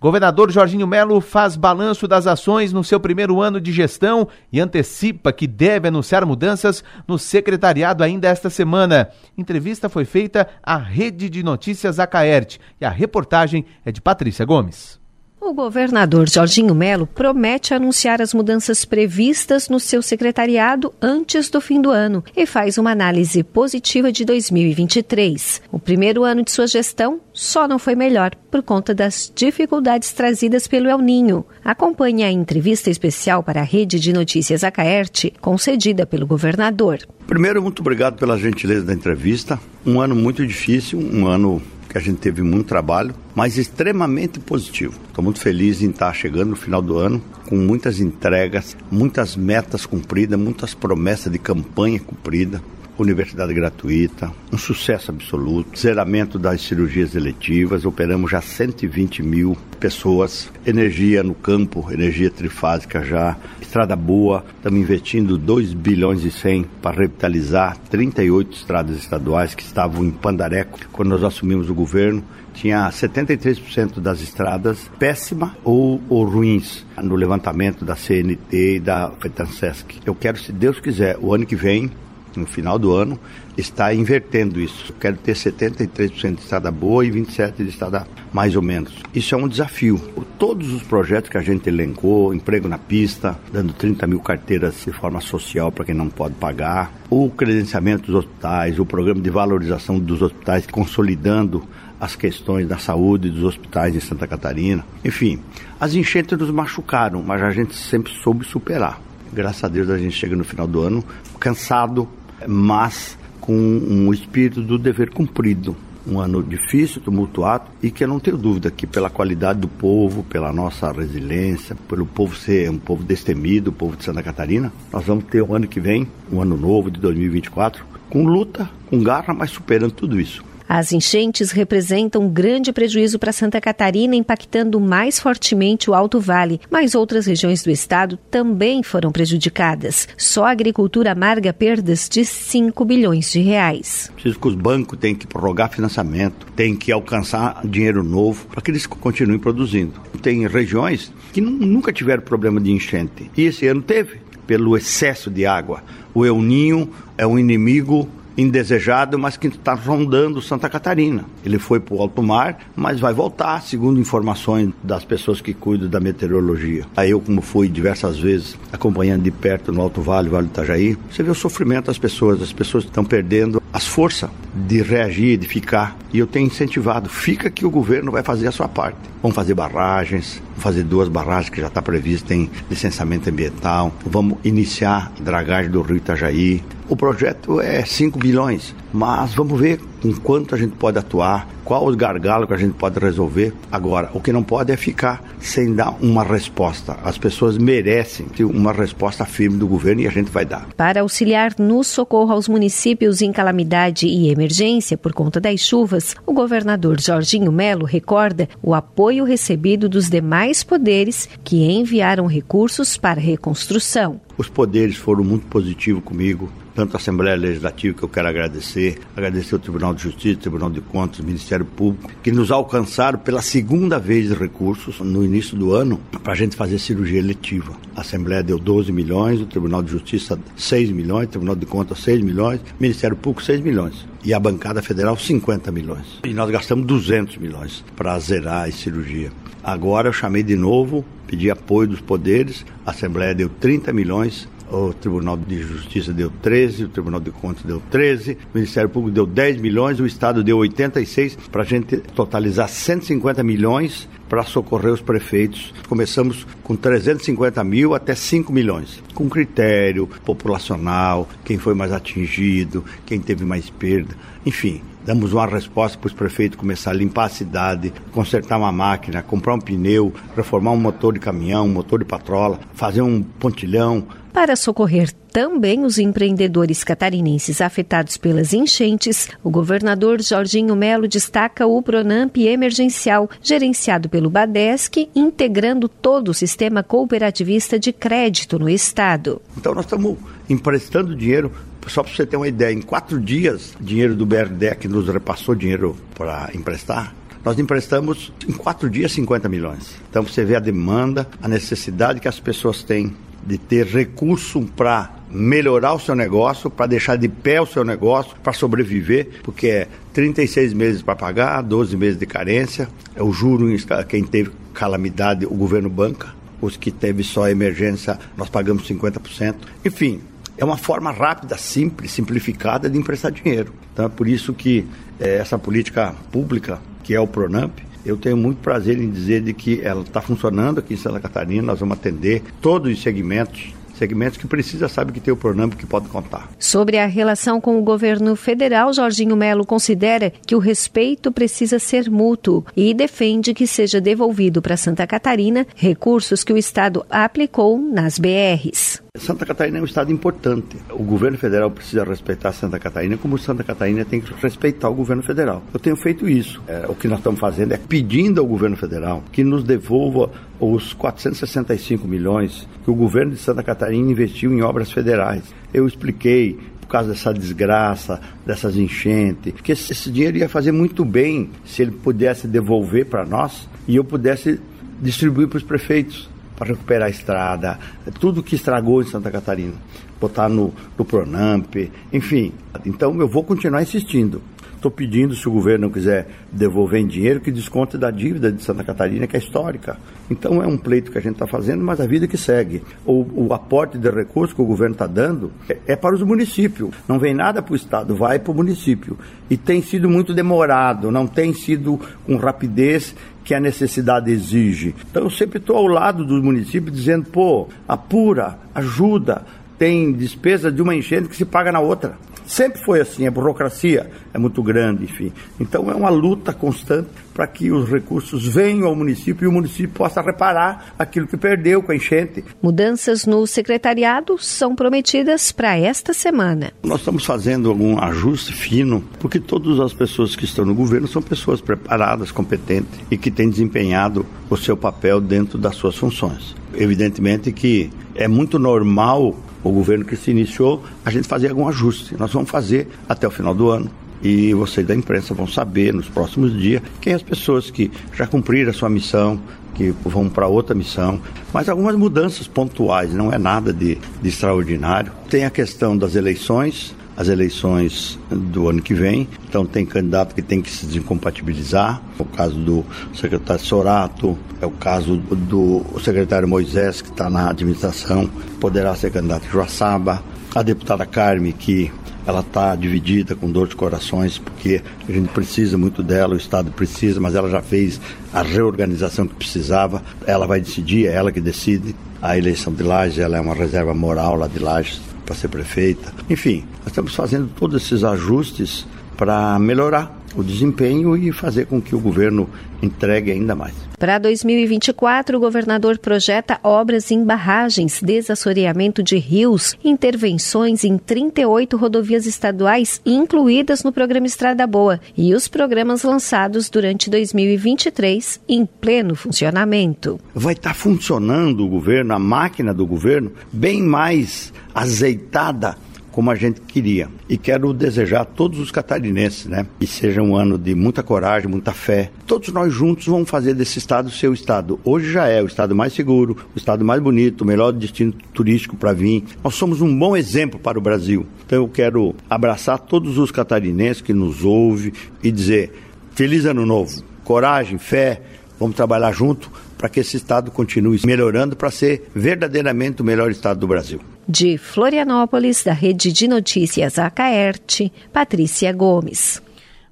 Governador Jorginho Melo faz balanço das ações no seu primeiro ano de gestão e antecipa que deve anunciar mudanças no secretariado ainda esta semana. Entrevista foi feita à Rede de Notícias Acaerte e a reportagem é de Patrícia Gomes. O governador Jorginho Melo promete anunciar as mudanças previstas no seu secretariado antes do fim do ano e faz uma análise positiva de 2023. O primeiro ano de sua gestão só não foi melhor por conta das dificuldades trazidas pelo El Ninho. Acompanhe a entrevista especial para a Rede de Notícias Acaerte, concedida pelo governador. Primeiro, muito obrigado pela gentileza da entrevista. Um ano muito difícil, um ano que a gente teve muito trabalho, mas extremamente positivo. Estou muito feliz em estar chegando no final do ano com muitas entregas, muitas metas cumpridas, muitas promessas de campanha cumprida universidade gratuita, um sucesso absoluto, zeramento das cirurgias eletivas, operamos já 120 mil pessoas, energia no campo, energia trifásica já, estrada boa, estamos investindo 2 bilhões e 100 para revitalizar 38 estradas estaduais que estavam em Pandareco quando nós assumimos o governo tinha 73% das estradas péssimas ou, ou, ruins no levantamento da CNT e da FETANSESC. Eu quero, se Deus quiser, o ano que vem, no final do ano, está invertendo isso. Quero ter 73% de estrada boa e 27% de estrada mais ou menos. Isso é um desafio. Todos os projetos que a gente elencou, emprego na pista, dando 30 mil carteiras de forma social para quem não pode pagar, o credenciamento dos hospitais, o programa de valorização dos hospitais, consolidando as questões da saúde dos hospitais em Santa Catarina. Enfim, as enchentes nos machucaram, mas a gente sempre soube superar. Graças a Deus a gente chega no final do ano cansado, mas com um espírito do dever cumprido. Um ano difícil, tumultuado, e que eu não tenho dúvida que pela qualidade do povo, pela nossa resiliência, pelo povo ser um povo destemido, o povo de Santa Catarina, nós vamos ter o ano que vem, um ano novo de 2024, com luta, com garra, mas superando tudo isso. As enchentes representam um grande prejuízo para Santa Catarina, impactando mais fortemente o Alto Vale, mas outras regiões do estado também foram prejudicadas. Só a agricultura amarga perdas de 5 bilhões de reais. Preciso que os bancos têm que prorrogar financiamento, têm que alcançar dinheiro novo para que eles continuem produzindo. Tem regiões que nunca tiveram problema de enchente e esse ano teve pelo excesso de água. O El Ninho é um inimigo indesejado, mas que está rondando Santa Catarina. Ele foi para o alto mar, mas vai voltar, segundo informações das pessoas que cuidam da meteorologia. Aí eu, como fui diversas vezes acompanhando de perto no Alto Vale, Vale do Itajaí, você vê o sofrimento das pessoas. As pessoas estão perdendo as forças de reagir, de ficar. E eu tenho incentivado, fica que o governo vai fazer a sua parte. Vamos fazer barragens, vamos fazer duas barragens que já está prevista em licenciamento ambiental. Vamos iniciar a dragagem do rio Itajaí. O projeto é 5 bilhões, mas vamos ver com quanto a gente pode atuar, qual os gargalos que a gente pode resolver. Agora, o que não pode é ficar sem dar uma resposta. As pessoas merecem uma resposta firme do governo e a gente vai dar. Para auxiliar no socorro aos municípios em calamidade e emergência por conta das chuvas, o governador Jorginho Melo recorda o apoio recebido dos demais poderes que enviaram recursos para a reconstrução. Os poderes foram muito positivos comigo, tanto a Assembleia Legislativa, que eu quero agradecer, agradecer o Tribunal de Justiça, Tribunal de Contas, Ministério Público, que nos alcançaram pela segunda vez recursos no início do ano para a gente fazer cirurgia eletiva. A Assembleia deu 12 milhões, o Tribunal de Justiça 6 milhões, o Tribunal de Contas 6 milhões, Ministério Público 6 milhões e a bancada federal 50 milhões. E nós gastamos 200 milhões para zerar a cirurgia. Agora eu chamei de novo, pedi apoio dos poderes, a Assembleia deu 30 milhões, o Tribunal de Justiça deu 13, o Tribunal de Contas deu 13, o Ministério Público deu 10 milhões, o Estado deu 86, para a gente totalizar 150 milhões para socorrer os prefeitos. Começamos com 350 mil até 5 milhões, com critério populacional, quem foi mais atingido, quem teve mais perda, enfim. Damos uma resposta para os prefeitos começar a limpar a cidade, consertar uma máquina, comprar um pneu, reformar um motor de caminhão, um motor de patrola, fazer um pontilhão, para socorrer também os empreendedores catarinenses afetados pelas enchentes, o governador Jorginho Melo destaca o Pronamp emergencial, gerenciado pelo Badesc, integrando todo o sistema cooperativista de crédito no estado. Então nós estamos emprestando dinheiro só para você ter uma ideia, em quatro dias, dinheiro do BRDE que nos repassou dinheiro para emprestar, Nós emprestamos em quatro dias 50 milhões. Então você vê a demanda, a necessidade que as pessoas têm de ter recurso para melhorar o seu negócio, para deixar de pé o seu negócio, para sobreviver, porque é 36 meses para pagar, 12 meses de carência, é o juro, quem teve calamidade, o governo banca, os que teve só emergência, nós pagamos 50%. Enfim, é uma forma rápida, simples, simplificada de emprestar dinheiro. Então é por isso que é, essa política pública, que é o Pronamp, eu tenho muito prazer em dizer de que ela está funcionando aqui em Santa Catarina, nós vamos atender todos os segmentos segmentos que precisa sabe que tem o Pronamp que pode contar. Sobre a relação com o governo federal, Jorginho Melo considera que o respeito precisa ser mútuo e defende que seja devolvido para Santa Catarina recursos que o Estado aplicou nas BRs. Santa Catarina é um estado importante. O governo federal precisa respeitar Santa Catarina, como Santa Catarina tem que respeitar o governo federal. Eu tenho feito isso. É, o que nós estamos fazendo é pedindo ao governo federal que nos devolva os 465 milhões que o governo de Santa Catarina investiu em obras federais. Eu expliquei por causa dessa desgraça, dessas enchentes, que esse dinheiro ia fazer muito bem se ele pudesse devolver para nós e eu pudesse distribuir para os prefeitos para recuperar a estrada, tudo que estragou em Santa Catarina, botar no, no Pronamp, enfim. Então eu vou continuar insistindo. Estou pedindo, se o governo não quiser devolver em dinheiro, que desconte da dívida de Santa Catarina, que é histórica. Então é um pleito que a gente está fazendo, mas a vida que segue. O, o aporte de recursos que o governo está dando é, é, para os municípios. Não vem nada para o Estado, vai para o município. E tem sido muito demorado, não tem sido com rapidez que a necessidade exige. Então eu sempre estou ao lado do município dizendo, pô, apura, ajuda, tem despesa de uma enchente que se paga na outra. Sempre foi assim, a burocracia é muito grande, enfim. Então é uma luta constante para que os recursos venham ao município e o município possa reparar aquilo que perdeu com a enchente. Mudanças no secretariado são prometidas para esta semana. Nós estamos fazendo algum ajuste fino, porque todas as pessoas que estão no governo são pessoas preparadas, competentes e que têm desempenhado o seu papel dentro das suas funções. Evidentemente que é muito normal o governo que se iniciou, a gente fazer algum ajuste. Nós vamos fazer até o final do ano. E vocês da imprensa vão saber nos próximos dias quem as pessoas que já cumpriram a sua missão, que vão para outra missão, mas algumas mudanças pontuais, não é nada de, de extraordinário. Tem a questão das eleições, as eleições do ano que vem. Então tem candidato que tem que se desincompatibilizar. É o caso do secretário Sorato, é o caso do secretário Moisés, que está na administração, poderá ser candidato em Joaçaba. A deputada Carme, que ela está dividida com dor de corações, porque a gente precisa muito dela, o Estado precisa, mas ela já fez a reorganização que precisava. Ela vai decidir, é ela que decide. A eleição de Lages, ela é uma reserva moral lá de Lages para ser prefeita. Enfim, nós estamos fazendo todos esses ajustes para melhorar o desempenho e fazer com que o governo entregue ainda mais. Para 2024, o governador projeta obras em barragens, desassoreamento de rios, intervenções em 38 rodovias estaduais incluídas no programa Estrada Boa e os programas lançados durante 2023 em pleno funcionamento. Vai estar tá funcionando o governo, a máquina do governo, bem mais azeitada como a gente queria. E quero desejar a todos os catarinenses, né, que seja um ano de muita coragem, muita fé. Todos nós juntos vamos fazer desse estado seu estado. Hoje já é o estado mais seguro, o estado mais bonito, o melhor destino turístico para vir. Nós somos um bom exemplo para o Brasil. Então eu quero abraçar todos os catarinenses que nos ouvem e dizer: feliz ano novo, coragem, fé, vamos trabalhar junto para que esse estado continue melhorando para ser verdadeiramente o melhor estado do Brasil. De Florianópolis, da Rede de Notícias Acaerte, Patrícia Gomes.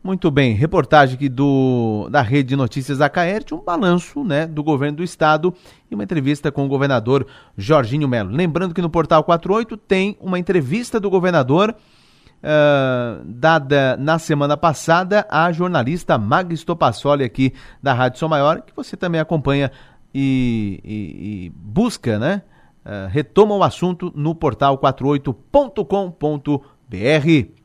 Muito bem, reportagem aqui do, da Rede de Notícias Acaerte, um balanço né, do governo do estado e uma entrevista com o governador Jorginho Melo. Lembrando que no Portal 48 tem uma entrevista do governador uh, dada na semana passada à jornalista Magis Topassoli aqui da Rádio São Maior, que você também acompanha e, e, e busca, né? Uh, retoma o assunto no portal 48.com.br.